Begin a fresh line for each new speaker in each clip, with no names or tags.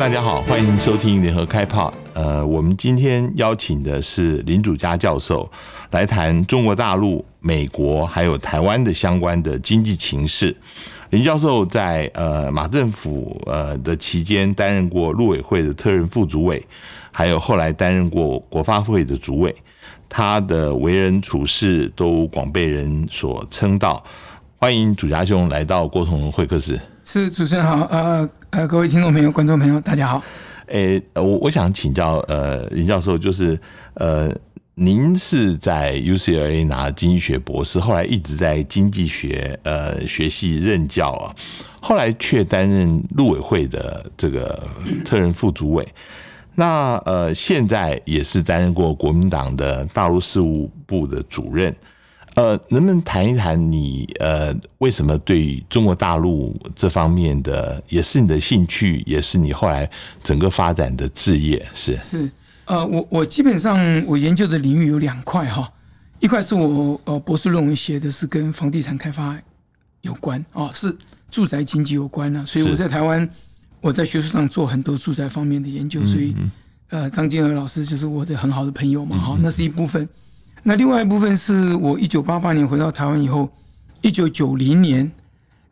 大家好，欢迎收听联合开炮。呃，我们今天邀请的是林祖嘉教授来谈中国大陆、美国还有台湾的相关的经济情势。林教授在呃马政府呃的期间担任过陆委会的特任副主委，还有后来担任过国发会的主委。他的为人处事都广被人所称道。欢迎祖家兄来到郭同会客室。
是主持人好，呃呃，各位听众朋友、观众朋友，大家好。
诶，我我想请教呃林教授，就是呃，您是在 UCLA 拿经济学博士，后来一直在经济学呃学系任教啊，后来却担任陆委会的这个特任副主委。那呃，现在也是担任过国民党的大陆事务部的主任。呃，能不能谈一谈你呃，为什么对中国大陆这方面的也是你的兴趣，也是你后来整个发展的置业？是
是，呃，我我基本上我研究的领域有两块哈，一块是我呃博士论文写的是跟房地产开发有关啊，是住宅经济有关的，所以我在台湾我在学术上做很多住宅方面的研究，所以呃，张金娥老师就是我的很好的朋友嘛，哈，那是一部分。那另外一部分是我一九八八年回到台湾以后，一九九零年，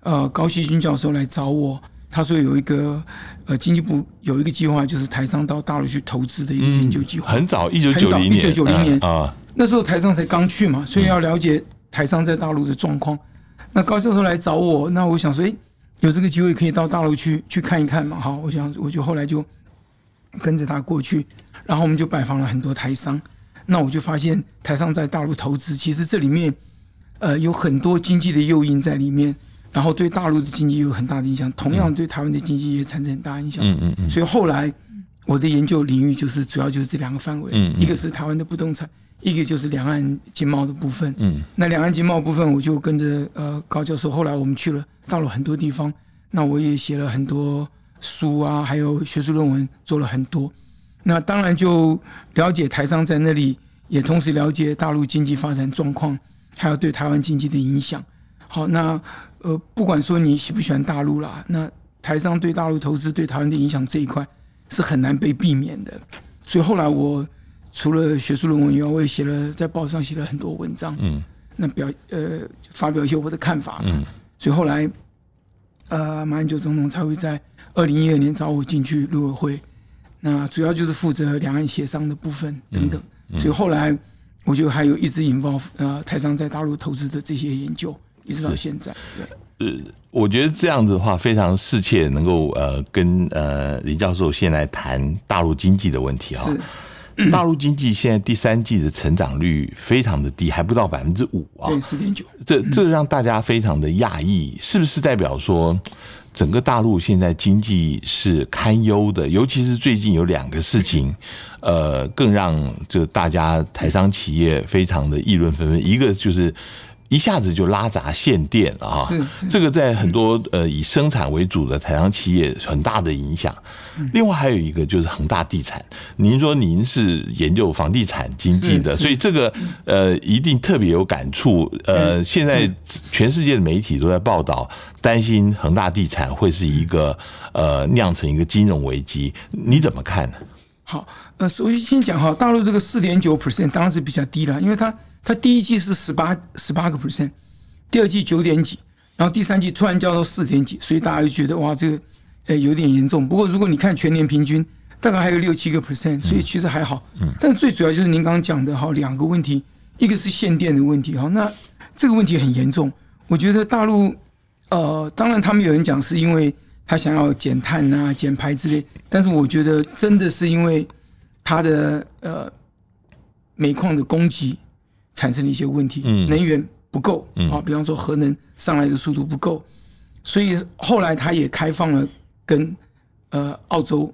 呃，高希军教授来找我，他说有一个呃经济部有一个计划，就是台商到大陆去投资的一个研究计划。
很早，一九九零年，
一九九零年啊，那时候台商才刚去嘛，所以要了解台商在大陆的状况。那高教授来找我，那我想说，哎，有这个机会可以到大陆去去看一看嘛，好，我想我就后来就跟着他过去，然后我们就拜访了很多台商。那我就发现，台商在大陆投资，其实这里面，呃，有很多经济的诱因在里面，然后对大陆的经济有很大的影响，同样对台湾的经济也产生很大影响。嗯嗯嗯。所以后来我的研究领域就是主要就是这两个范围，一个是台湾的不动产，一个就是两岸经贸的部分。嗯。那两岸经贸部分，我就跟着呃高教授，后来我们去了到了很多地方，那我也写了很多书啊，还有学术论文做了很多。那当然就了解台商在那里，也同时了解大陆经济发展状况，还有对台湾经济的影响。好，那呃，不管说你喜不喜欢大陆啦，那台商对大陆投资对台湾的影响这一块是很难被避免的。所以后来我除了学术论文以外，我也写了在报上写了很多文章，嗯，那表呃发表一些我的看法，嗯，所以后来呃马英九总统才会在二零一二年找我进去陆委会。那主要就是负责两岸协商的部分等等，所以后来我就还有一直引爆呃台商在大陆投资的这些研究，一直到现在。对，
呃，我觉得这样子的话非常适切，能够呃跟呃林教授先来谈大陆经济的问题啊。大陆经济现在第三季的成长率非常的低，还不到百分之五啊，
对，四点九。
这这让大家非常的讶异，是不是代表说？整个大陆现在经济是堪忧的，尤其是最近有两个事情，呃，更让这大家台商企业非常的议论纷纷。一个就是一下子就拉闸限电啊，这个在很多呃以生产为主的台商企业很大的影响。另外还有一个就是恒大地产，您说您是研究房地产经济的，所以这个呃一定特别有感触。呃，现在全世界的媒体都在报道，担心恒大地产会是一个呃酿成一个金融危机，你怎么看呢？
好，呃，首先先讲哈，大陆这个四点九 percent 当然是比较低了，因为它它第一季是十八十八个 percent，第二季九点几，然后第三季突然降到四点几，所以大家就觉得哇这个。呃，有点严重。不过，如果你看全年平均，大概还有六七个 percent，所以其实还好。嗯。但最主要就是您刚刚讲的哈，两个问题，一个是限电的问题哈。那这个问题很严重。我觉得大陆，呃，当然他们有人讲是因为他想要减碳啊、减排之类，但是我觉得真的是因为它的呃煤矿的供给产生了一些问题，嗯能源不够啊，比方说核能上来的速度不够，所以后来他也开放了。跟呃澳洲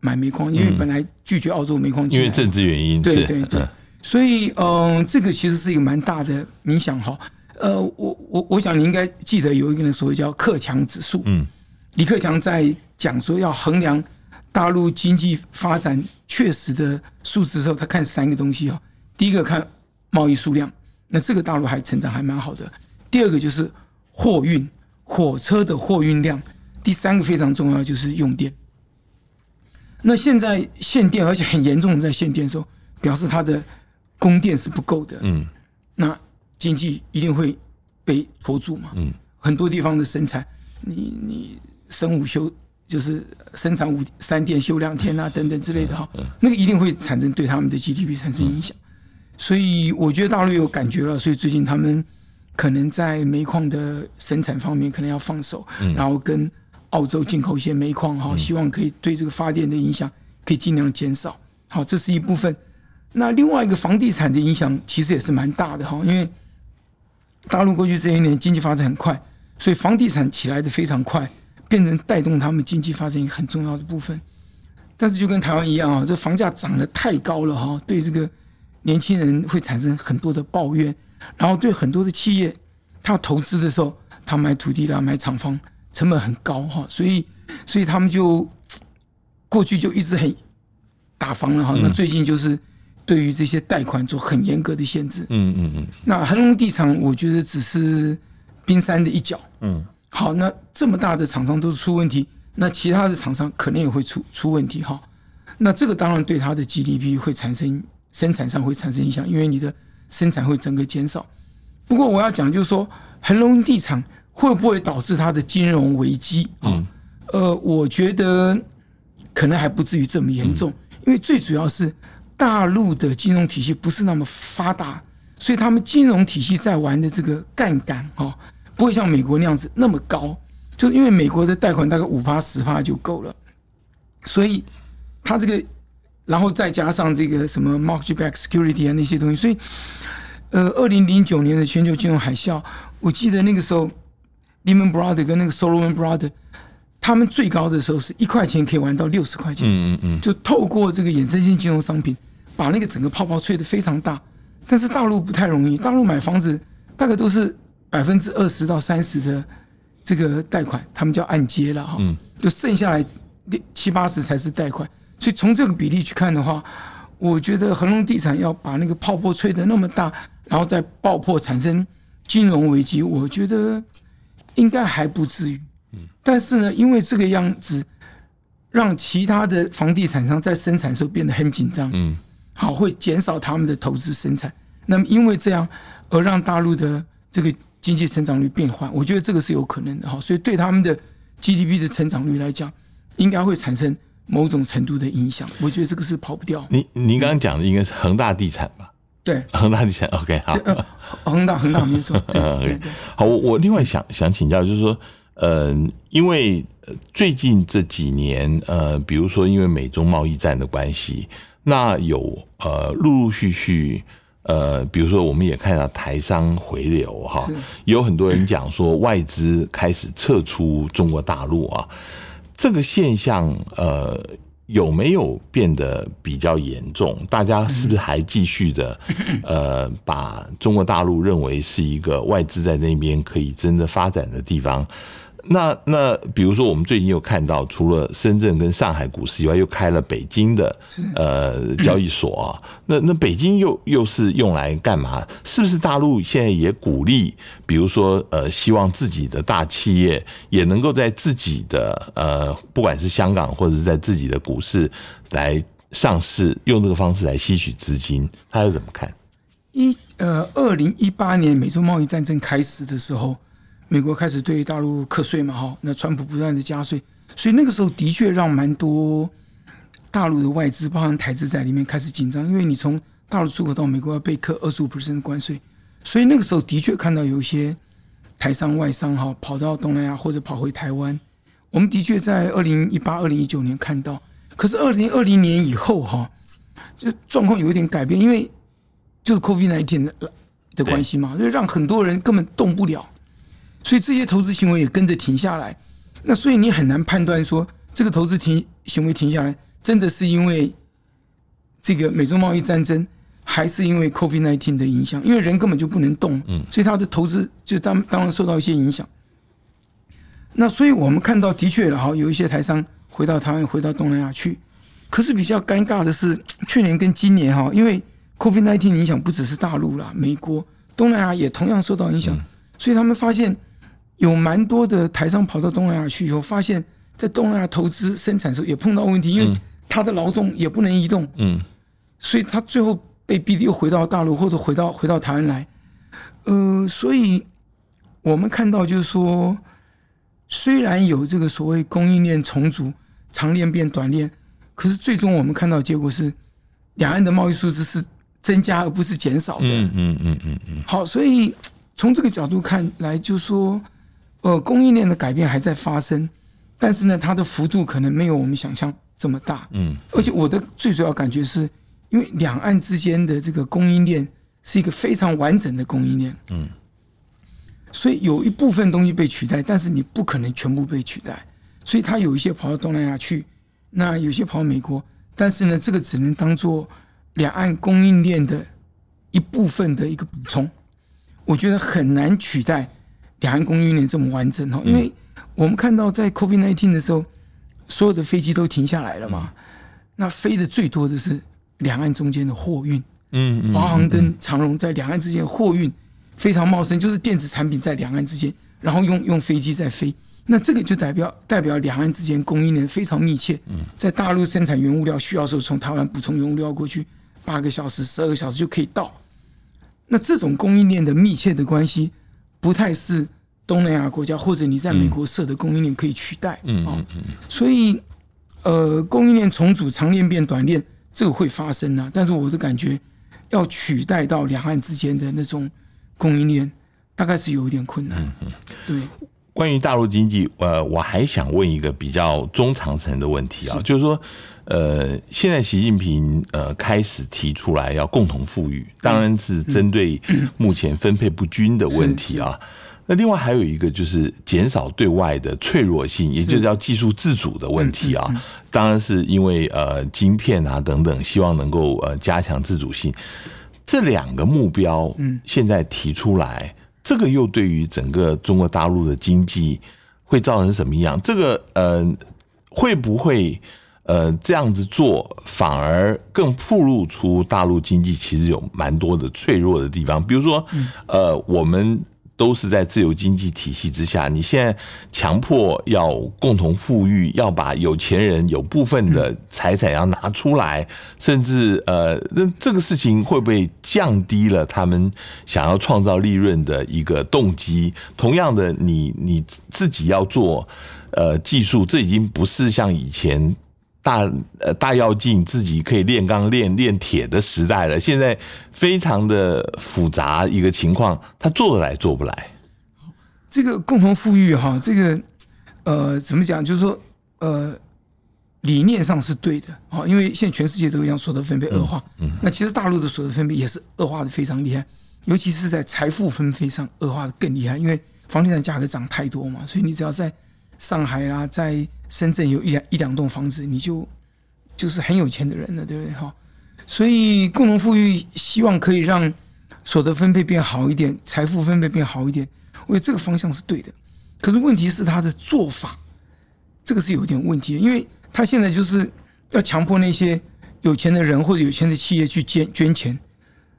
买煤矿，因为本来拒绝澳洲煤矿，
因为政治原因，
对对对，所以嗯，这个其实是一个蛮大的影响哈。呃，我我我想你应该记得有一个人所谓叫克强指数，嗯，李克强在讲说要衡量大陆经济发展确实的数字的时候，他看三个东西哈。第一个看贸易数量，那这个大陆还成长还蛮好的。第二个就是货运，火车的货运量。第三个非常重要就是用电，那现在限电，而且很严重的在限电的时候，表示它的供电是不够的，
嗯。
那经济一定会被拖住嘛。
嗯，
很多地方的生产，你你生五休就是生产五三天休两天啊，等等之类的哈，那个一定会产生对他们的 GDP 产生影响。所以我觉得大陆有感觉了，所以最近他们可能在煤矿的生产方面可能要放手，然后跟澳洲进口一些煤矿哈，希望可以对这个发电的影响可以尽量减少。好，这是一部分。那另外一个房地产的影响其实也是蛮大的哈，因为大陆过去这些年经济发展很快，所以房地产起来的非常快，变成带动他们经济发展一个很重要的部分。但是就跟台湾一样啊，这房价涨得太高了哈，对这个年轻人会产生很多的抱怨，然后对很多的企业，他投资的时候，他买土地啦、买厂房成本很高哈，所以所以他们就过去就一直很打房了哈，那最近就是对于这些贷款做很严格的限制。
嗯嗯嗯
那恒隆地产，我觉得只是冰山的一角。
嗯，
好，那这么大的厂商都出问题，那其他的厂商可能也会出出问题哈。那这个当然对它的 GDP 会产生生产上会产生影响，因为你的生产会整个减少。不过我要讲就是说，恒隆地产会不会导致它的金融危机？啊？呃，我觉得可能还不至于这么严重，因为最主要是大陆的金融体系不是那么发达，所以他们金融体系在玩的这个杠杆哦，不会像美国那样子那么高，就因为美国的贷款大概五趴十趴就够了，所以它这个，然后再加上这个什么 mortgage-backed security 啊那些东西，所以呃，二零零九年的全球金融海啸，我记得那个时候 Lehman Brothers 跟那个 Solomon Brothers，他们最高的时候是一块钱可以玩到六十块钱，
嗯嗯嗯，
就透过这个衍生性金融商品，把那个整个泡泡吹得非常大。但是大陆不太容易，大陆买房子大概都是百分之二十到三十的这个贷款，他们叫按揭了哈，就剩下来六七八十才是贷款。所以从这个比例去看的话，我觉得恒隆地产要把那个泡沫吹得那么大，然后再爆破产生金融危机，我觉得应该还不至于。嗯但是呢，因为这个样子，让其他的房地产商在生产的时候变得很紧张，
嗯，
好，会减少他们的投资生产。那么因为这样而让大陆的这个经济成长率变缓，我觉得这个是有可能的哈。所以对他们的 GDP 的成长率来讲，应该会产生某种程度的影响。我觉得这个是跑不掉。
您您刚刚讲的应该是恒大地产吧？
对，
恒大地产，OK，好。
呃，恒大恒大没有错。
好，我我另外想想请教，就是说，呃，因为呃最近这几年，呃，比如说因为美中贸易战的关系，那有呃陆陆续续，呃，比如说我们也看到台商回流哈
是，
有很多人讲说外资开始撤出中国大陆啊，这个现象，呃。有没有变得比较严重？大家是不是还继续的，呃，把中国大陆认为是一个外资在那边可以真的发展的地方？那那比如说，我们最近又看到，除了深圳跟上海股市以外，又开了北京的呃交易所啊。那那北京又又是用来干嘛？是不是大陆现在也鼓励，比如说呃，希望自己的大企业也能够在自己的呃，不管是香港或者是在自己的股市来上市，用这个方式来吸取资金？他是怎么看？
一呃，二零一八年美洲贸易战争开始的时候，美国开始对大陆课税嘛，哈，那川普不断的加税，所以那个时候的确让蛮多大陆的外资，包含台资在里面开始紧张，因为你从大陆出口到美国要被课二十五的关税，所以那个时候的确看到有一些台商外商哈跑到东南亚或者跑回台湾，我们的确在二零一八、二零一九年看到，可是二零二零年以后哈，就状况有一点改变，因为就是 COVID 1 9的的关系嘛，就让很多人根本动不了，所以这些投资行为也跟着停下来。那所以你很难判断说这个投资停行为停下来，真的是因为这个美洲贸易战争，还是因为 COVID 1 9的影响？因为人根本就不能动，嗯，所以他的投资就当当然受到一些影响。那所以我们看到的确了哈，有一些台商回到台湾，回到东南亚去。可是比较尴尬的是，去年跟今年哈，因为 COVID 1 9影响不只是大陆啦，美国、东南亚也同样受到影响，所以他们发现有蛮多的台商跑到东南亚去以后，发现在东南亚投资生产的时候也碰到问题，因为他的劳动也不能移动，
嗯
所以他最后被逼的又回到大陆或者回到回到台湾来。呃，所以我们看到就是说，虽然有这个所谓供应链重组、长链变短链，可是最终我们看到的结果是，两岸的贸易数字是增加而不是减少的。
嗯嗯嗯嗯嗯
好，所以从这个角度看来，就说，呃，供应链的改变还在发生，但是呢，它的幅度可能没有我们想象这么大。
嗯
而且我的最主要感觉是，因为两岸之间的这个供应链是一个非常完整的供应链，
嗯，
所以有一部分东西被取代，但是你不可能全部被取代，所以它有一些跑到东南亚去，那有些跑到美国，但是呢，这个只能当做两岸供应链的一部分的一个补充，我觉得很难取代两岸供应链这么完整哈，因为我们看到在 COVID-19 的时候，所有的飞机都停下来了嘛，那飞的最多的是两岸中间的货运，
嗯嗯
华航跟长荣在两岸之间货运非常茂盛，就是电子产品在两岸之间，然后用用飞机在飞。那这个就代表代表两岸之间供应链非常密切。在大陆生产原物料需要的时候，从台湾补充原物料过去，八个小时、十二个小时就可以到。那这种供应链的密切的关系，不太是东南亚国家或者你在美国设的供应链可以取代。
嗯
哦，所以呃，供应链重组，长链变短链，这个会发生啊。但是我的感觉，要取代到两岸之间的那种供应链，大概是有一点困难。嗯对，
关于大陆经济，呃，我还想问一个比较中长程的问题啊，就是说，呃，现在习近平呃开始提出来要共同富裕，当然是针对目前分配不均的问题啊。那另外还有一个就是减少对外的脆弱性，也就是要技术自主的问题啊。当然是因为呃晶片啊等等，希望能够呃加强自主性。这两个目标，嗯，现在提出来，这个又对于整个中国大陆的经济会造成什么样？这个呃，会不会呃这样子做，反而更暴露出大陆经济其实有蛮多的脆弱的地方？比如说，呃，我们。都是在自由经济体系之下，你现在强迫要共同富裕，要把有钱人有部分的财产要拿出来，甚至呃，那这个事情会不会降低了他们想要创造利润的一个动机？同样的，你你自己要做呃技术，这已经不是像以前。大呃大跃进自己可以炼钢炼炼铁的时代了，现在非常的复杂一个情况，他做得来做不来。
这个共同富裕哈，这个呃怎么讲？就是说呃理念上是对的啊，因为现在全世界都一样，所得分配恶化。嗯，那其实大陆的所得分配也是恶化的非常厉害，尤其是在财富分配上恶化的更厉害，因为房地产价格涨太多嘛，所以你只要在上海啦，在深圳有一两一两栋房子，你就就是很有钱的人了，对不对？哈，所以共同富裕希望可以让所得分配变好一点，财富分配变好一点，我觉得这个方向是对的。可是问题是他的做法，这个是有点问题的，因为他现在就是要强迫那些有钱的人或者有钱的企业去捐捐钱。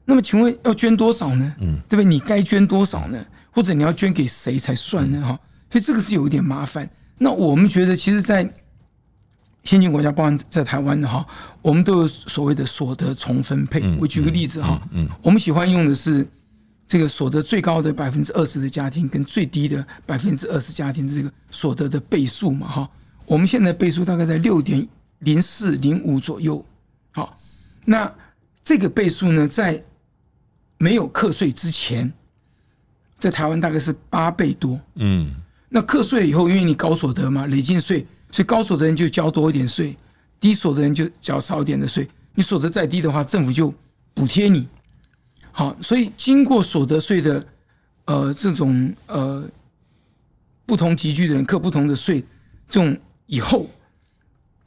那么请问要捐多少呢？嗯，对不对？你该捐多少呢？或者你要捐给谁才算呢？哈，所以这个是有一点麻烦。那我们觉得，其实，在先进国家，包含在台湾的哈，我们都有所谓的所得重分配。我举个例子哈，我们喜欢用的是这个所得最高的百分之二十的家庭跟最低的百分之二十家庭的这个所得的倍数嘛哈。我们现在倍数大概在六点零四零五左右。好，那这个倍数呢，在没有课税之前，在台湾大概是八倍多。
嗯。
那课税了以后，因为你高所得嘛，累进税，所以高所得人就交多一点税，低所得人就缴少一点的税。你所得再低的话，政府就补贴你。好，所以经过所得税的呃这种呃不同集聚的人课不同的税，这种以后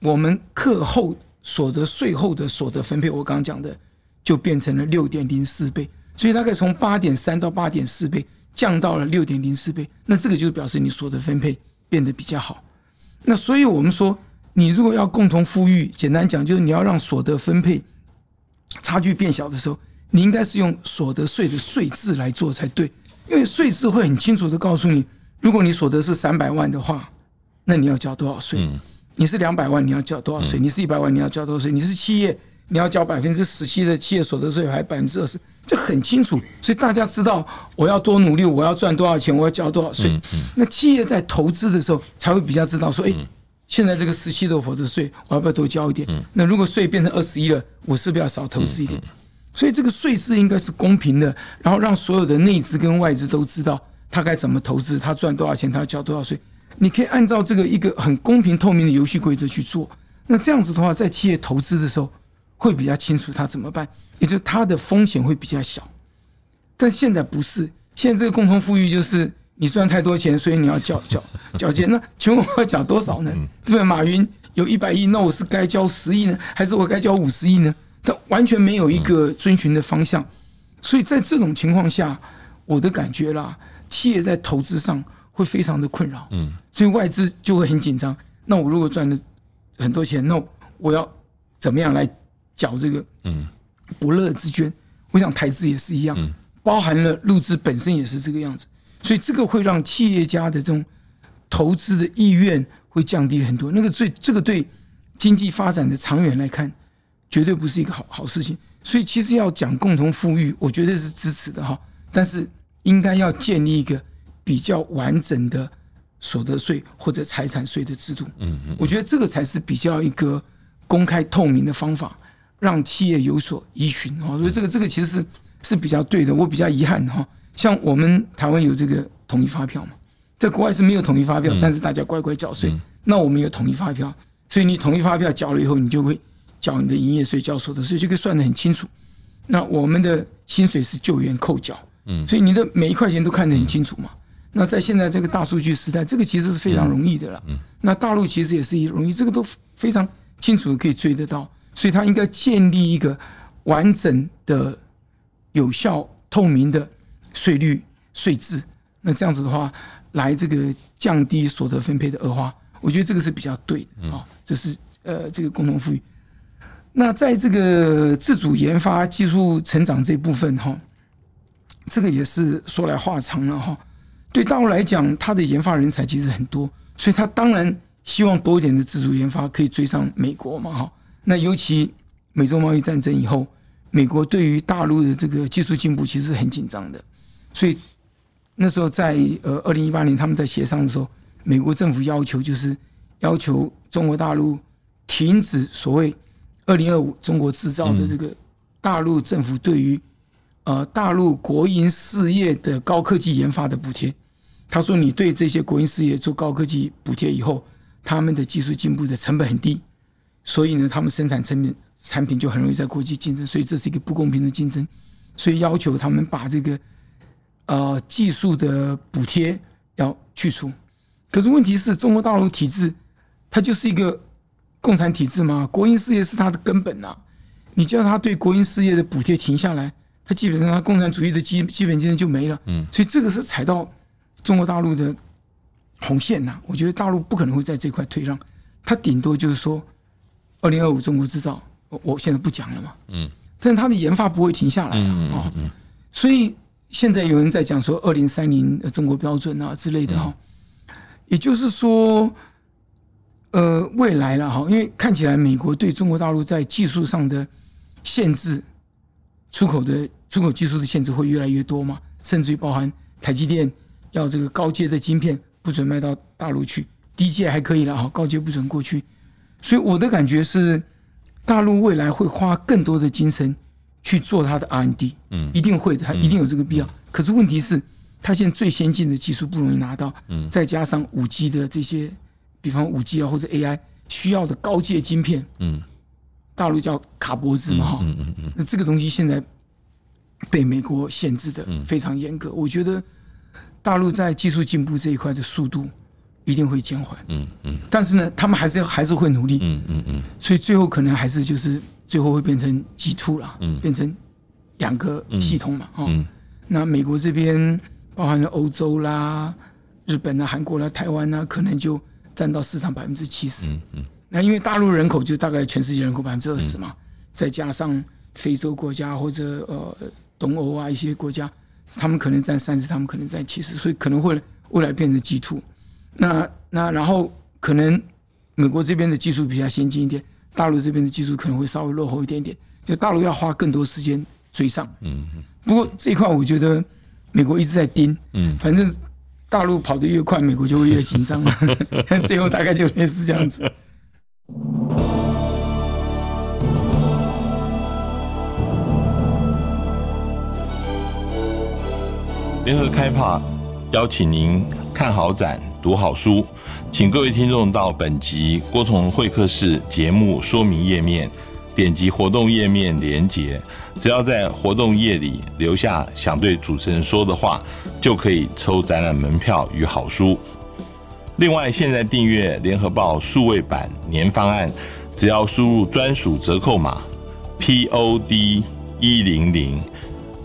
我们课后所得税后的所得分配，我刚刚讲的就变成了六点零四倍，所以大概从八点三到八点四倍。降到了六点零四倍，那这个就表示你所得分配变得比较好。那所以我们说，你如果要共同富裕，简单讲就是你要让所得分配差距变小的时候，你应该是用所得税的税制来做才对，因为税制会很清楚的告诉你，如果你所得是三百万的话，那你要交多少税？你是两百万你要交多少税？你是一百万你要交多少税？你是企业你要交百分之十七的企业所得税，还百分之二十？这很清楚，所以大家知道我要多努力，我要赚多少钱，我要交多少税。那企业在投资的时候才会比较知道说，哎，现在这个十七的所得税，我要不要多交一点？那如果税变成二十一了，我是不是要少投资一点？所以这个税制应该是公平的，然后让所有的内资跟外资都知道他该怎么投资，他赚多少钱，他要交多少税。你可以按照这个一个很公平透明的游戏规则去做。那这样子的话，在企业投资的时候会比较清楚他怎么办，也就是他的风险会比较小。但现在不是，现在这个共同富裕就是你赚太多钱，所以你要缴缴 缴钱。那请问我要缴多少呢？对不对？马云有一百亿，那我是该交十亿呢，还是我该交五十亿呢？他完全没有一个遵循的方向，所以在这种情况下，我的感觉啦，企业在投资上会非常的困扰，嗯，所以外资就会很紧张。那我如果赚了很多钱，那我要怎么样来缴这个？嗯，不乐之捐。我想台资也是一样，包含了入资本身也是这个样子，所以这个会让企业家的这种投资的意愿会降低很多。那个最这个对经济发展的长远来看。绝对不是一个好好事情，所以其实要讲共同富裕，我觉得是支持的哈。但是应该要建立一个比较完整的所得税或者财产税的制度。嗯嗯，我觉得这个才是比较一个公开透明的方法，让企业有所依循哈。所以这个这个其实是是比较对的。我比较遗憾哈，像我们台湾有这个统一发票嘛，在国外是没有统一发票，但是大家乖乖缴税。那我们有统一发票，所以你统一发票缴了以后，你就会。缴你的营业税、交所得税，就可以算得很清楚。那我们的薪水是救援扣缴，嗯，所以你的每一块钱都看得很清楚嘛。那在现在这个大数据时代，这个其实是非常容易的了。嗯，那大陆其实也是容易，这个都非常清楚可以追得到。所以它应该建立一个完整的、有效、透明的税率税制。那这样子的话，来这个降低所得分配的恶化，我觉得这个是比较对的啊。这是呃，这个共同富裕。那在这个自主研发、技术成长这部分哈，这个也是说来话长了哈。对大陆来讲，它的研发人才其实很多，所以它当然希望多一点的自主研发可以追上美国嘛哈。那尤其美洲贸易战争以后，美国对于大陆的这个技术进步其实很紧张的，所以那时候在呃二零一八年他们在协商的时候，美国政府要求就是要求中国大陆停止所谓。二零二五中国制造的这个大陆政府对于呃大陆国营事业的高科技研发的补贴，他说你对这些国营事业做高科技补贴以后，他们的技术进步的成本很低，所以呢，他们生产成品产品就很容易在国际竞争，所以这是一个不公平的竞争，所以要求他们把这个呃技术的补贴要去除。可是问题是中国大陆体制，它就是一个。共产体制嘛，国营事业是它的根本呐。你叫他对国营事业的补贴停下来，他基本上他共产主义的基基本精神就没了。嗯，所以这个是踩到中国大陆的红线呐。我觉得大陆不可能会在这块退让，他顶多就是说二零二五中国制造，我我现在不讲了嘛。嗯，但它的研发不会停下来啊。嗯所以现在有人在讲说二零三零中国标准啊之类的哈，也就是说。呃，未来了哈，因为看起来美国对中国大陆在技术上的限制，出口的出口技术的限制会越来越多嘛，甚至于包含台积电要这个高阶的晶片不准卖到大陆去，低阶还可以了哈，高阶不准过去。所以我的感觉是，大陆未来会花更多的精神去做它的 R&D，嗯，一定会的，它一定有这个必要。可是问题是，它现在最先进的技术不容易拿到，嗯，再加上五 G 的这些。比方五 G 啊，或者 AI 需要的高阶晶片，嗯，大陆叫卡脖子嘛，哈，嗯嗯嗯，那这个东西现在被美国限制的非常严格。我觉得大陆在技术进步这一块的速度一定会减缓，嗯嗯，但是呢，他们还是要还是会努力，嗯嗯嗯，所以最后可能还是就是最后会变成 G two 了，嗯，变成两个系统嘛，哈，那美国这边包含了欧洲啦、日本啊、韩国啦、台湾啊，可能就。占到市场百分之七十，嗯嗯，那因为大陆人口就大概全世界人口百分之二十嘛，再加上非洲国家或者呃东欧啊一些国家，他们可能占三十，他们可能占七十，所以可能会未来变成 G two。那那然后可能美国这边的技术比较先进一点，大陆这边的技术可能会稍微落后一点点，就大陆要花更多时间追上。嗯，不过这一块我觉得美国一直在盯，嗯，反正大陆跑得越快，美国就会越紧张嘛。最后大概就类似这样子。
联合开帕邀请您看好展、读好书，请各位听众到本集郭崇会客室节目说明页面点击活动页面连接，只要在活动页里留下想对主持人说的话，就可以抽展览门票与好书。另外，现在订阅联合报数位版年方案，只要输入专属折扣码 P O D 一零零，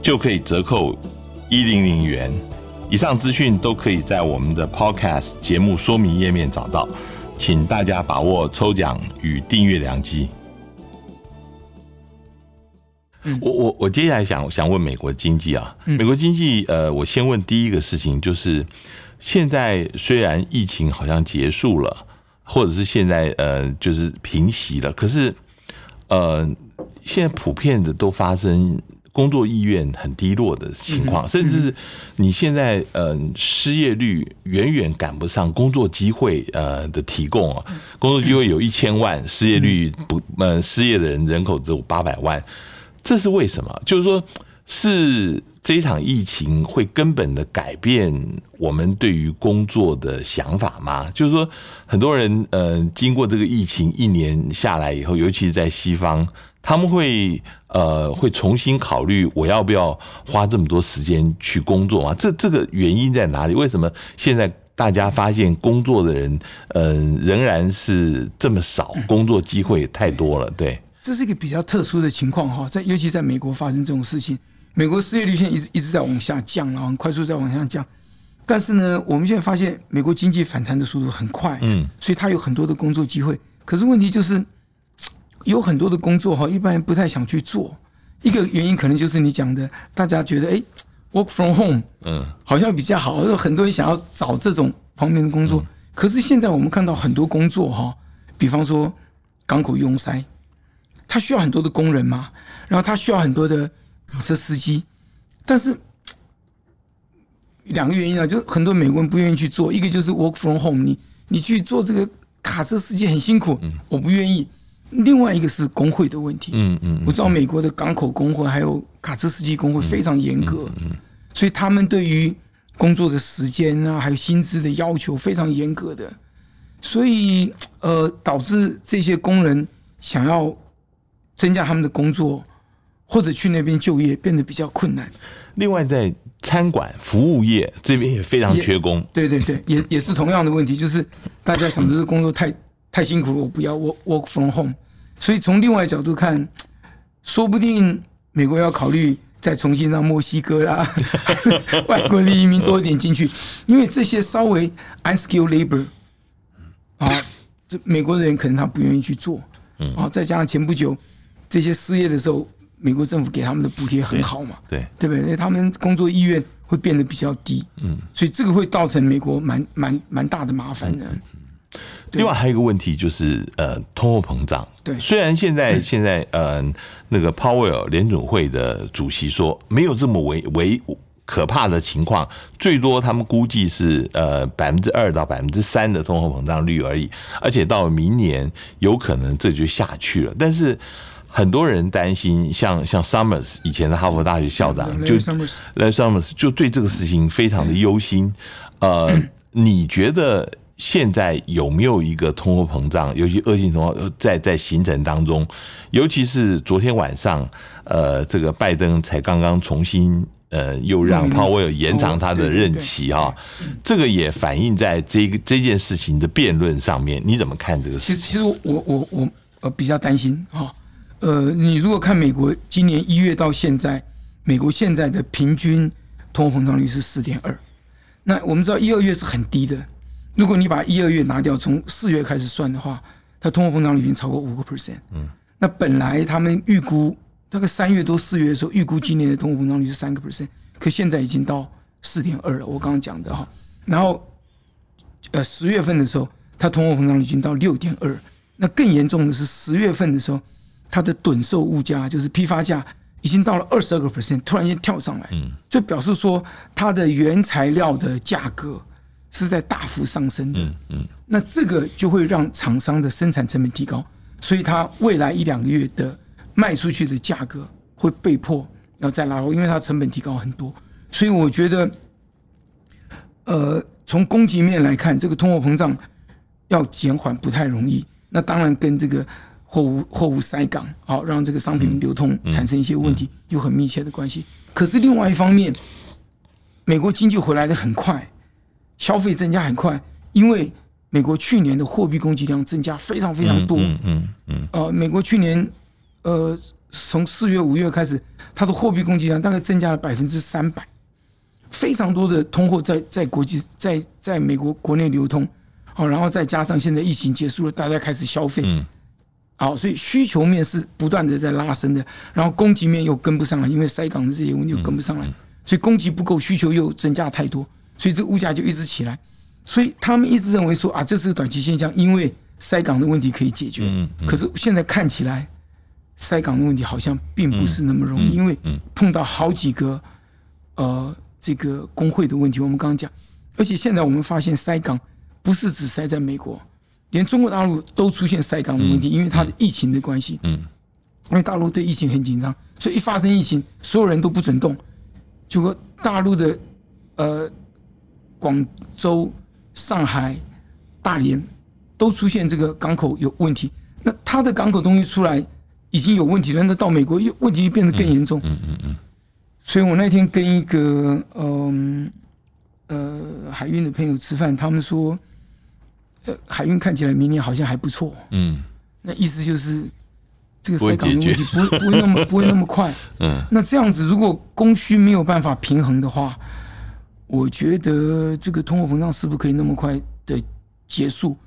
就可以折扣。一零零元以上资讯都可以在我们的 Podcast 节目说明页面找到，请大家把握抽奖与订阅良机。我我我接下来想想问美国经济啊，美国经济呃，我先问第一个事情就是，现在虽然疫情好像结束了，或者是现在呃就是平息了，可是呃现在普遍的都发生。工作意愿很低落的情况，甚至是你现在呃失业率远远赶不上工作机会呃的提供啊，工作机会有一千万，失业率不呃失业的人人口只有八百万，这是为什么？就是说，是这一场疫情会根本的改变我们对于工作的想法吗？就是说，很多人呃经过这个疫情一年下来以后，尤其是在西方。他们会呃会重新考虑我要不要花这么多时间去工作吗？这这个原因在哪里？为什么现在大家发现工作的人嗯仍然是这么少，工作机会太多了？对，
这是一个比较特殊的情况哈，在尤其在美国发生这种事情，美国失业率现在一直一直在往下降，然后很快速在往下降。但是呢，我们现在发现美国经济反弹的速度很快，嗯，所以它有很多的工作机会。可是问题就是。有很多的工作哈，一般人不太想去做。一个原因可能就是你讲的，大家觉得哎，work from home，嗯，好像比较好，有很多人想要找这种方面的工作。可是现在我们看到很多工作哈，比方说港口拥塞，他需要很多的工人嘛，然后他需要很多的卡车司机，但是两个原因啊，就是很多美国人不愿意去做。一个就是 work from home，你你去做这个卡车司机很辛苦，我不愿意。另外一个是工会的问题，嗯嗯，我知道美国的港口工会还有卡车司机工会非常严格，嗯，所以他们对于工作的时间啊，还有薪资的要求非常严格的，所以呃，导致这些工人想要增加他们的工作或者去那边就业变得比较困难。
另外，在餐馆服务业这边也非常缺工，
对对对，也也是同样的问题，就是大家想着这工作太。太辛苦了，我不要。我 work from home，所以从另外角度看，说不定美国要考虑再重新让墨西哥啦、外国的移民多一点进去，因为这些稍微 unskilled labor 啊，这美国的人可能他不愿意去做。啊，再加上前不久这些失业的时候，美国政府给他们的补贴很好嘛，
对
对不对？因为他们工作意愿会变得比较低。嗯，所以这个会造成美国蛮蛮蛮大的麻烦的。
另外还有一个问题就是，呃，通货膨胀。
对，
虽然现在现在呃，那个 Powell 联准会的主席说没有这么为为可怕的情况，最多他们估计是呃百分之二到百分之三的通货膨胀率而已，而且到明年有可能这就下去了。但是很多人担心，像像 Summers 以前的哈佛大学校长就 Summers 就对这个事情非常的忧心。呃，你觉得？现在有没有一个通货膨胀，尤其恶性通货在在形成当中？尤其是昨天晚上，呃，这个拜登才刚刚重新呃，又让鲍威尔延长他的任期哈，这个也反映在这个这件事情的辩论上面。你怎么看这个？
其实，其实我我我呃比较担心哈。呃，你如果看美国今年一月到现在，美国现在的平均通货膨胀率是四点二，那我们知道一二月是很低的。如果你把一二月拿掉，从四月开始算的话，它通货膨胀率已经超过五个 percent。嗯，那本来他们预估大概三月多四月的时候，预估今年的通货膨胀率是三个 percent，可现在已经到四点二了。我刚刚讲的哈，然后呃十月份的时候，它通货膨胀率已经到六点二。那更严重的是十月份的时候，它的趸售物价就是批发价已经到了二十二个 percent，突然间跳上来，嗯，就表示说它的原材料的价格是在大幅上升的，嗯嗯，那这个就会让厂商的生产成本提高，所以它未来一两个月的卖出去的价格会被迫要再拉高，因为它成本提高很多，所以我觉得，呃，从供给面来看，这个通货膨胀要减缓不太容易。那当然跟这个货物货物塞港，好让这个商品流通产生一些问题，有很密切的关系。可是另外一方面，美国经济回来的很快，消费增加很快，因为美国去年的货币供给量增加非常非常多。嗯嗯嗯。呃，美国去年呃从四月五月开始，它的货币供给量大概增加了百分之三百，非常多的通货在在国际在在美国国内流通。好，然后再加上现在疫情结束了，大家开始消费，嗯，好，所以需求面是不断的在拉升的，然后供给面又跟不上来，因为塞港的这些问题又跟不上来，所以供给不够，需求又增加太多，所以这物价就一直起来。所以他们一直认为说啊，这是个短期现象，因为塞港的问题可以解决。嗯可是现在看起来，塞港的问题好像并不是那么容易，因为碰到好几个呃这个工会的问题，我们刚刚讲，而且现在我们发现塞港。不是只塞在美国，连中国大陆都出现塞港的问题，因为它的疫情的关系。嗯，因为大陆对疫情很紧张，所以一发生疫情，所有人都不准动。结果大陆的呃广州、上海、大连都出现这个港口有问题。那它的港口东西出来已经有问题了，那到美国又问题变得更严重。嗯嗯嗯。所以我那天跟一个嗯呃海运的朋友吃饭，他们说。呃，海运看起来明年好像还不错。嗯，那意思就是这个塞港的问题不会不会那么不会那么快。嗯，那这样子，如果供需没有办法平衡的话，我觉得这个通货膨胀是不是可以那么快的结束？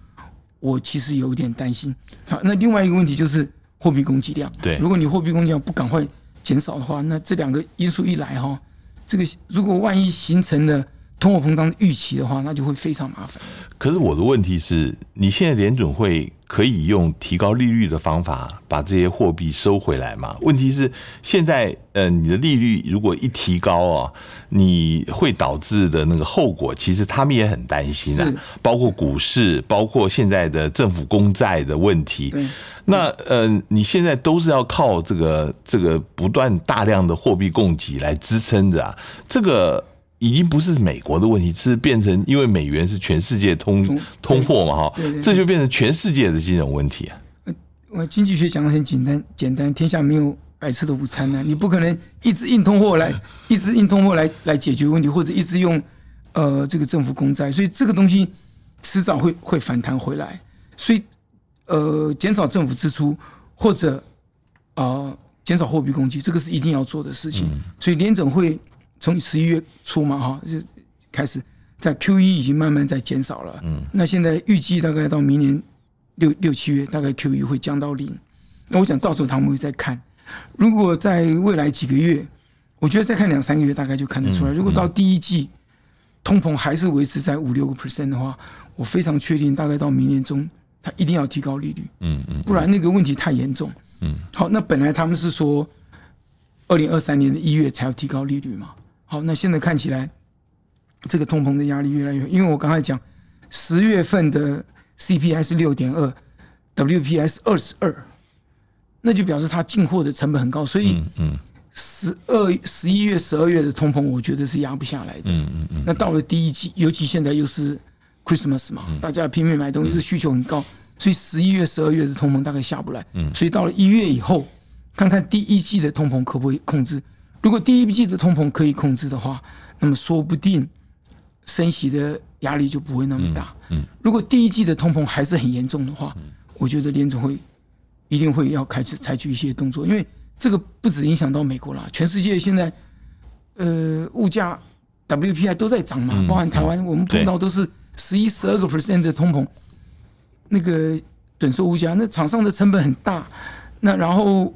我其实有点担心。好，那另外一个问题就是货币供给量。
对，
如果你货币供给量不赶快减少的话，那这两个因素一来哈，这个如果万一形成了。通货膨胀预期的话，那就会非常麻烦。
可是我的问题是，你现在联准会可以用提高利率的方法把这些货币收回来吗？问题是现在，呃，你的利率如果一提高啊，你会导致的那个后果，其实他们也很担心啊。包括股市，包括现在的政府公债的问题。那呃，你现在都是要靠这个这个不断大量的货币供给来支撑着啊，这个。已经不是美国的问题，是变成因为美元是全世界通通货嘛哈，这就变成全世界的金融问题啊。
我经济学讲的很简单，简单，天下没有白吃的午餐呢。你不可能一直印通货来，一直印通货来来解决问题，或者一直用呃这个政府公债，所以这个东西迟早会会反弹回来。所以呃，减少政府支出或者啊减少货币供给，这个是一定要做的事情。所以联总会。从十一月初嘛，哈，就开始在 Q 一已经慢慢在减少了。嗯，那现在预计大概到明年六六七月，大概 Q 一会降到零。那我想到时候他们会再看。如果在未来几个月，我觉得再看两三个月，大概就看得出来。如果到第一季通膨还是维持在五六个 percent 的话，我非常确定，大概到明年中，它一定要提高利率。嗯嗯，不然那个问题太严重。嗯，好，那本来他们是说二零二三年的一月才要提高利率嘛。好，那现在看起来，这个通膨的压力越来越，因为我刚才讲，十月份的 CPI 是六点二，WPI 是二十二，那就表示它进货的成本很高，所以，嗯，十二十一月、十二月的通膨，我觉得是压不下来的。嗯嗯嗯。那到了第一季，尤其现在又是 Christmas 嘛，大家拼命买东西，是需求很高，所以十一月、十二月的通膨大概下不来。嗯。所以到了一月以后，看看第一季的通膨可不可以控制。如果第一季的通膨可以控制的话，那么说不定升息的压力就不会那么大。嗯，如果第一季的通膨还是很严重的话，我觉得联总会一定会要开始采取一些动作，因为这个不止影响到美国啦，全世界现在呃物价 WPI 都在涨嘛，包含台湾，我们碰到都是十一、十二个 percent 的通膨，那个趸售物价，那厂商的成本很大，那然后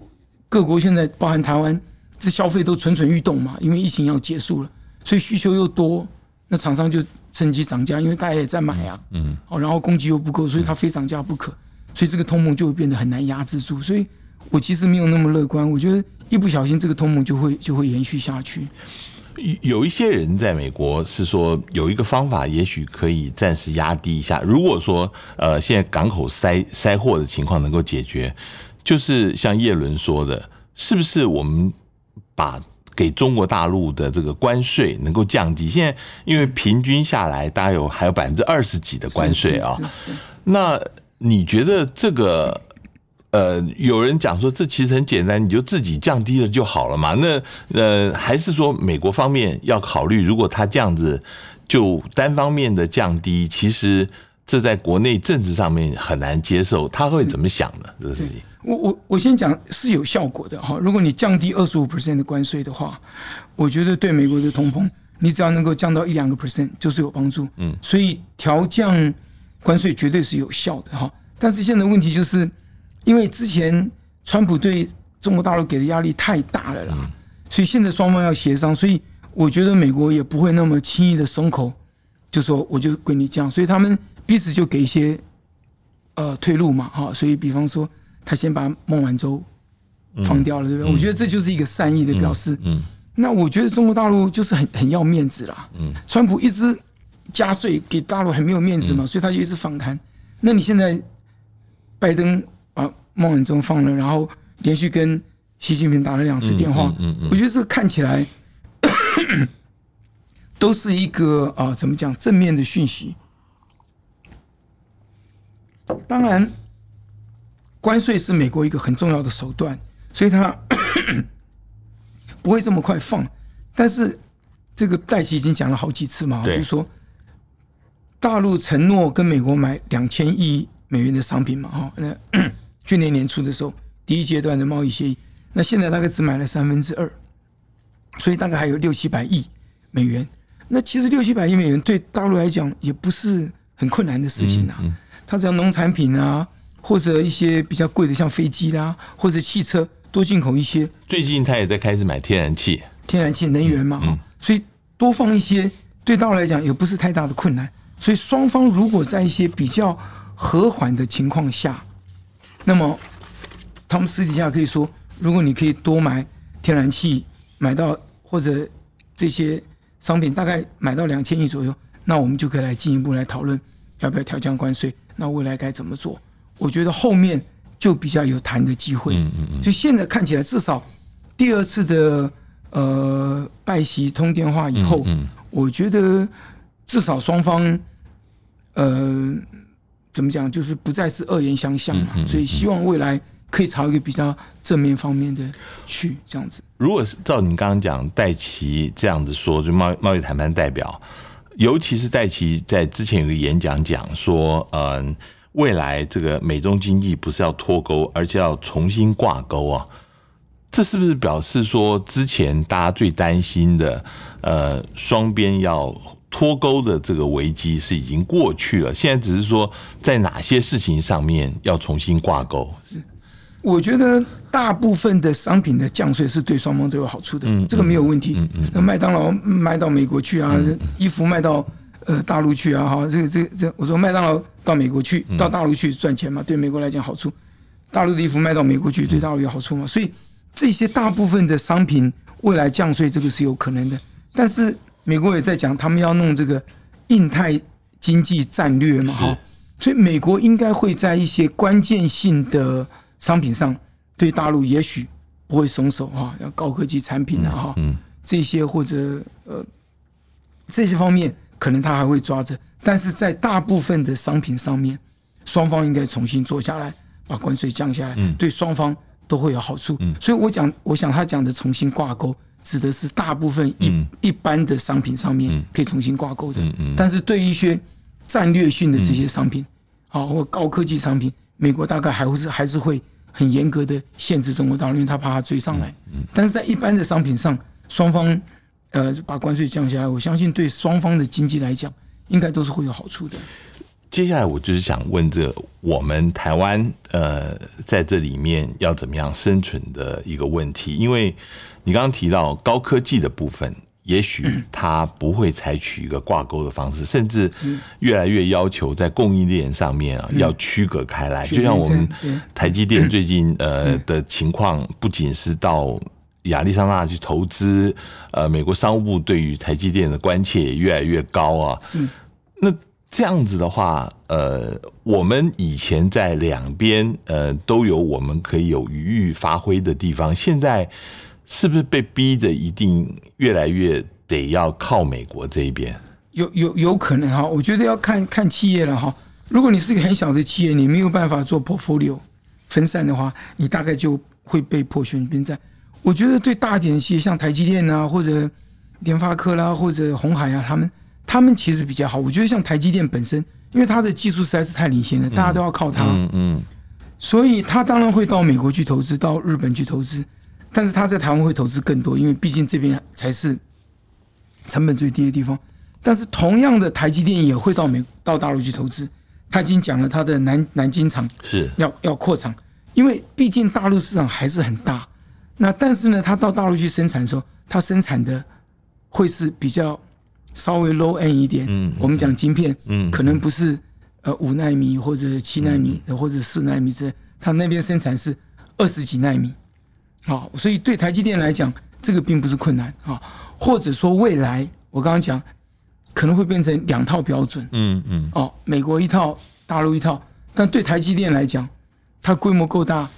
各国现在包含台湾。这消费都蠢蠢欲动嘛，因为疫情要结束了，所以需求又多，那厂商就趁机涨价，因为大家也在买啊，嗯，哦，然后供给又不够，所以它非涨价不可，所以这个通膨就会变得很难压制住。所以我其实没有那么乐观，我觉得一不小心这个通膨就会就会延续下去。
有一些人在美国是说有一个方法，也许可以暂时压低一下。如果说呃现在港口塞塞货的情况能够解决，就是像叶伦说的，是不是我们把给中国大陆的这个关税能够降低？现在因为平均下来大概有还有百分之二十几的关税啊，那你觉得这个？呃，有人讲说这其实很简单，你就自己降低了就好了嘛。那呃，还是说美国方面要考虑，如果他这样子就单方面的降低，其实这在国内政治上面很难接受，他会怎么想呢？这个事情，
我我我先讲是有效果的哈。如果你降低二十五 percent 的关税的话，我觉得对美国的通膨，你只要能够降到一两个 percent 就是有帮助。嗯，所以调降关税绝对是有效的哈。但是现在问题就是。因为之前川普对中国大陆给的压力太大了啦，所以现在双方要协商，所以我觉得美国也不会那么轻易的松口，就说我就归你这样，所以他们彼此就给一些呃退路嘛，哈，所以比方说他先把孟晚舟放掉了，对不对？我觉得这就是一个善意的表示。嗯，那我觉得中国大陆就是很很要面子啦。嗯，川普一直加税给大陆很没有面子嘛，所以他就一直反弹。那你现在拜登把？孟晚舟放了，然后连续跟习近平打了两次电话。嗯嗯，我觉得这看起来 都是一个啊，怎么讲正面的讯息。当然，关税是美国一个很重要的手段，所以它 不会这么快放。但是这个戴奇已经讲了好几次嘛，就是说大陆承诺跟美国买两千亿美元的商品嘛，哈，那。去年年初的时候，第一阶段的贸易协议，那现在大概只买了三分之二，所以大概还有六七百亿美元。那其实六七百亿美元对大陆来讲也不是很困难的事情呐。它只要农产品啊，或者一些比较贵的像飞机啦，或者汽车多进口一些。
最近他也在开始买天然气，
天然气能源嘛，所以多放一些对大陆来讲也不是太大的困难。所以双方如果在一些比较和缓的情况下。那么，他们私底下可以说，如果你可以多买天然气，买到或者这些商品大概买到两千亿左右，那我们就可以来进一步来讨论要不要调降关税。那未来该怎么做？我觉得后面就比较有谈的机会。嗯嗯嗯。就现在看起来，至少第二次的呃拜席通电话以后，嗯，我觉得至少双方呃。怎么讲？就是不再是恶言相向嘛，所以希望未来可以朝一个比较正面方面的去这样子。
如果是照你刚刚讲，戴奇这样子说，就贸贸易谈判代表，尤其是戴奇在之前有个演讲讲说，嗯，未来这个美中经济不是要脱钩，而且要重新挂钩啊，这是不是表示说之前大家最担心的，呃，双边要？脱钩的这个危机是已经过去了，现在只是说在哪些事情上面要重新挂钩。是，
我觉得大部分的商品的降税是对双方都有好处的，嗯这个没有问题。嗯嗯，那麦当劳卖到美国去啊，衣服卖到呃大陆去啊，哈，这个这个这，我说麦当劳到美国去，到大陆去赚钱嘛，对美国来讲好处。大陆的衣服卖到美国去，对大陆有好处嘛？所以这些大部分的商品未来降税，这个是有可能的，但是。美国也在讲，他们要弄这个印太经济战略嘛，哈，所以美国应该会在一些关键性的商品上对大陆也许不会松手哈，要高科技产品啊，哈，这些或者呃这些方面可能他还会抓着，但是在大部分的商品上面，双方应该重新坐下来，把关税降下来，对双方都会有好处。所以我讲，我想他讲的重新挂钩。指的是大部分一一般的商品上面可以重新挂钩的，但是对一些战略性的这些商品，啊或高科技商品，美国大概还会是还是会很严格的限制中国大陆，因为他怕他追上来。但是在一般的商品上，双方呃把关税降下来，我相信对双方的经济来讲，应该都是会有好处的。
接下来我就是想问这我们台湾呃在这里面要怎么样生存的一个问题，因为。你刚刚提到高科技的部分，也许它不会采取一个挂钩的方式，甚至越来越要求在供应链上面啊要区隔开来。就像我们台积电最近呃的情况，不仅是到亚利桑那去投资，呃，美国商务部对于台积电的关切也越来越高啊。
是，
那这样子的话，呃，我们以前在两边呃都有我们可以有余裕发挥的地方，现在。是不是被逼着一定越来越得要靠美国这一边？
有有有可能哈，我觉得要看看企业了哈。如果你是一个很小的企业，你没有办法做 portfolio 分散的话，你大概就会被迫选边站。我觉得对大点企业，像台积电啊，或者联发科啦，或者红海啊，他们他们其实比较好。我觉得像台积电本身，因为它的技术实在是太领先了，大家都要靠它。嗯嗯。所以它当然会到美国去投资，到日本去投资。但是他在台湾会投资更多，因为毕竟这边才是成本最低的地方。但是同样的，台积电也会到美到大陆去投资。他已经讲了，他的南南京厂
是
要要扩厂，因为毕竟大陆市场还是很大。那但是呢，他到大陆去生产的时候，他生产的会是比较稍微 low end 一点。嗯，我们讲晶片，嗯，可能不是呃五纳米或者七纳米或者四纳米这，他那边生产是二十几纳米。好，所以对台积电来讲，这个并不是困难啊。或者说未来，我刚刚讲可能会变成两套标准，嗯嗯，哦，美国一套，大陆一套。但对台积电来讲，它规模够大，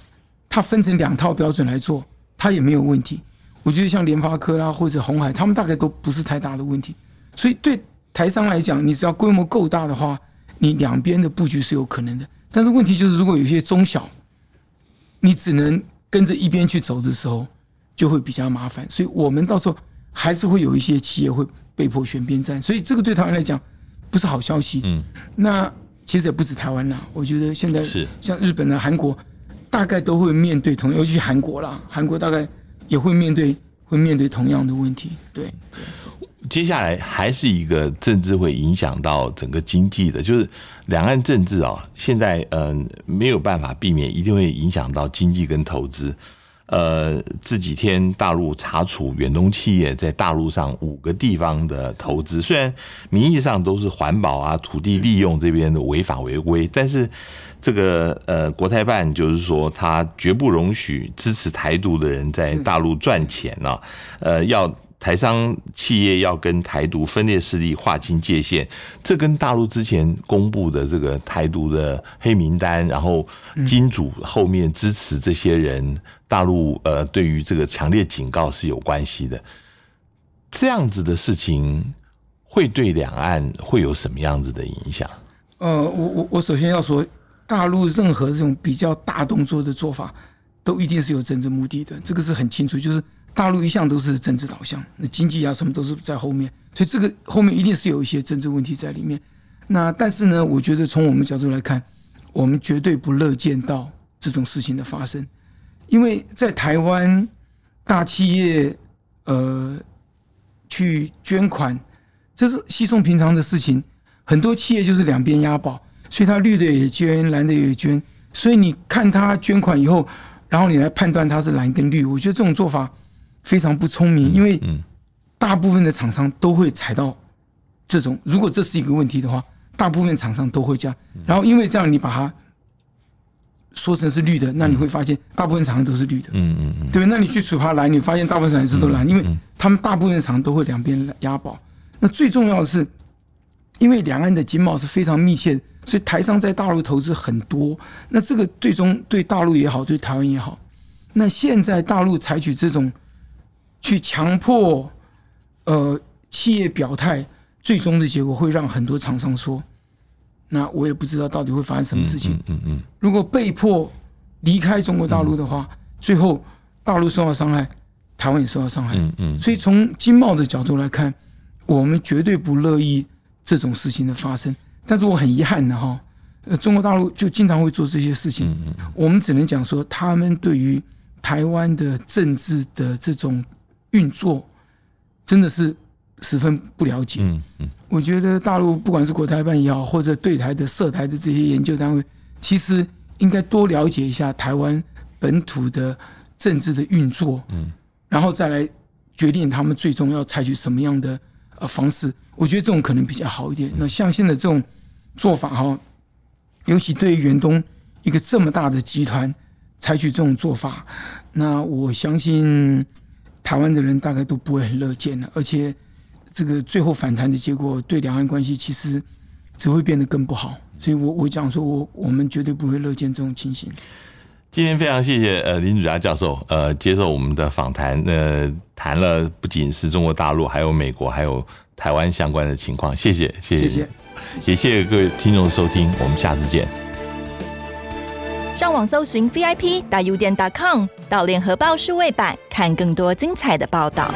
它分成两套标准来做，它也没有问题。我觉得像联发科啦或者红海，他们大概都不是太大的问题。所以对台商来讲，你只要规模够大的话，你两边的布局是有可能的。但是问题就是，如果有些中小，你只能。跟着一边去走的时候，就会比较麻烦，所以我们到时候还是会有一些企业会被迫选边站，所以这个对台湾来讲不是好消息。嗯，那其实也不止台湾啦，我觉得现在
是
像日本啊、韩国，大概都会面对同，尤其韩国啦，韩国大概也会面对会面对同样的问题。对。
接下来还是一个政治会影响到整个经济的，就是两岸政治啊，现在嗯没有办法避免，一定会影响到经济跟投资。呃，这几天大陆查处远东企业在大陆上五个地方的投资，虽然名义上都是环保啊、土地利用这边的违法违规，但是这个呃国台办就是说，他绝不容许支持台独的人在大陆赚钱啊，呃要。台商企业要跟台独分裂势力划清界限，这跟大陆之前公布的这个台独的黑名单，然后金主后面支持这些人，大陆呃对于这个强烈警告是有关系的。这样子的事情会对两岸会有什么样子的影响？
呃，我我我首先要说，大陆任何这种比较大动作的做法，都一定是有政治目的的，这个是很清楚，就是。大陆一向都是政治导向，那经济啊什么都是在后面，所以这个后面一定是有一些政治问题在里面。那但是呢，我觉得从我们角度来看，我们绝对不乐见到这种事情的发生，因为在台湾大企业呃去捐款，这是稀松平常的事情。很多企业就是两边押宝，所以他绿的也捐，蓝的也捐。所以你看他捐款以后，然后你来判断他是蓝跟绿，我觉得这种做法。非常不聪明，因为大部分的厂商都会踩到这种。如果这是一个问题的话，大部分厂商都会这样。然后因为这样，你把它说成是绿的，那你会发现大部分厂商都是绿的。嗯嗯嗯，对吧？那你去处罚蓝，你发现大部分厂商都蓝，因为他们大部分厂商都会两边押宝。那最重要的是，因为两岸的经贸是非常密切的，所以台商在大陆投资很多。那这个最终对大陆也好，对台湾也好。那现在大陆采取这种。去强迫呃企业表态，最终的结果会让很多厂商说：“那我也不知道到底会发生什么事情。”嗯嗯。如果被迫离开中国大陆的话，最后大陆受到伤害，台湾也受到伤害。嗯嗯。所以从经贸的角度来看，我们绝对不乐意这种事情的发生。但是我很遗憾的哈，呃，中国大陆就经常会做这些事情。嗯嗯。我们只能讲说，他们对于台湾的政治的这种。运作真的是十分不了解。嗯嗯，我觉得大陆不管是国台办也好，或者对台的涉台的这些研究单位，其实应该多了解一下台湾本土的政治的运作。嗯，然后再来决定他们最终要采取什么样的呃方式。我觉得这种可能比较好一点。那像现在这种做法哈，尤其对于远东一个这么大的集团采取这种做法，那我相信台湾的人大概都不会很乐见了。而且这个最后反弹的结果，对两岸关系其实只会变得更不好。所以我我讲说，我我们绝对不会乐见这种情形。
今天非常谢谢呃林主嘉教授呃接受我们的访谈，呃谈了不仅是中国大陆，还有美国，还有台湾相关的情况。谢谢谢谢
谢谢，
也谢谢各位听众的收听，我们下次见。
上网搜寻 VIP 大 U 店 .com 到联合报数位版看更多精彩的报道。